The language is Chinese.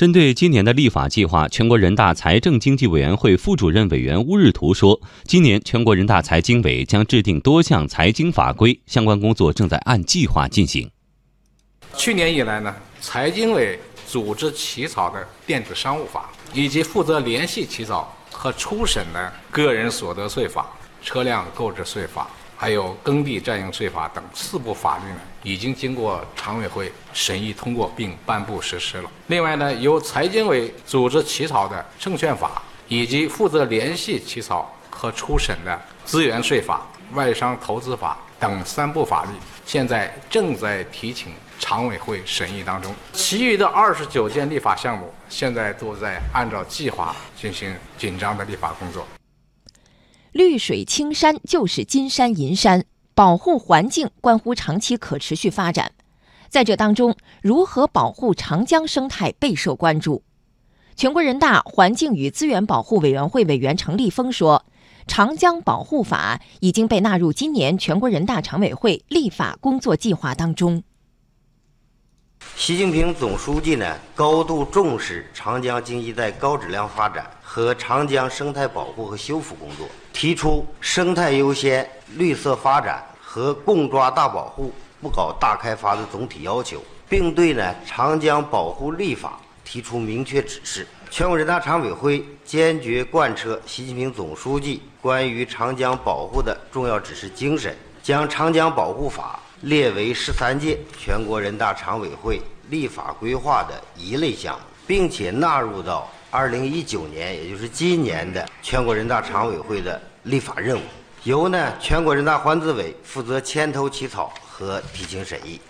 针对今年的立法计划，全国人大财政经济委员会副主任委员乌日图说，今年全国人大财经委将制定多项财经法规，相关工作正在按计划进行。去年以来呢，财经委组织起草的电子商务法，以及负责联系起草和初审的个人所得税法、车辆购置税法。还有耕地占用税法等四部法律呢，已经经过常委会审议通过并颁布实施了。另外呢，由财经委组织起草的证券法，以及负责联系起草和初审的资源税法、外商投资法等三部法律，现在正在提请常委会审议当中。其余的二十九件立法项目，现在都在按照计划进行紧张的立法工作。绿水青山就是金山银山，保护环境关乎长期可持续发展。在这当中，如何保护长江生态备受关注。全国人大环境与资源保护委员会委员程立峰说：“长江保护法已经被纳入今年全国人大常委会立法工作计划当中。”习近平总书记呢，高度重视长江经济带高质量发展和长江生态保护和修复工作。提出生态优先、绿色发展和共抓大保护、不搞大开发的总体要求，并对呢长江保护立法提出明确指示。全国人大常委会坚决贯彻习近平总书记关于长江保护的重要指示精神，将长江保护法列为十三届全国人大常委会立法规划的一类项目，并且纳入到。二零一九年，也就是今年的全国人大常委会的立法任务，由呢全国人大环资委负责牵头起草和提请审议。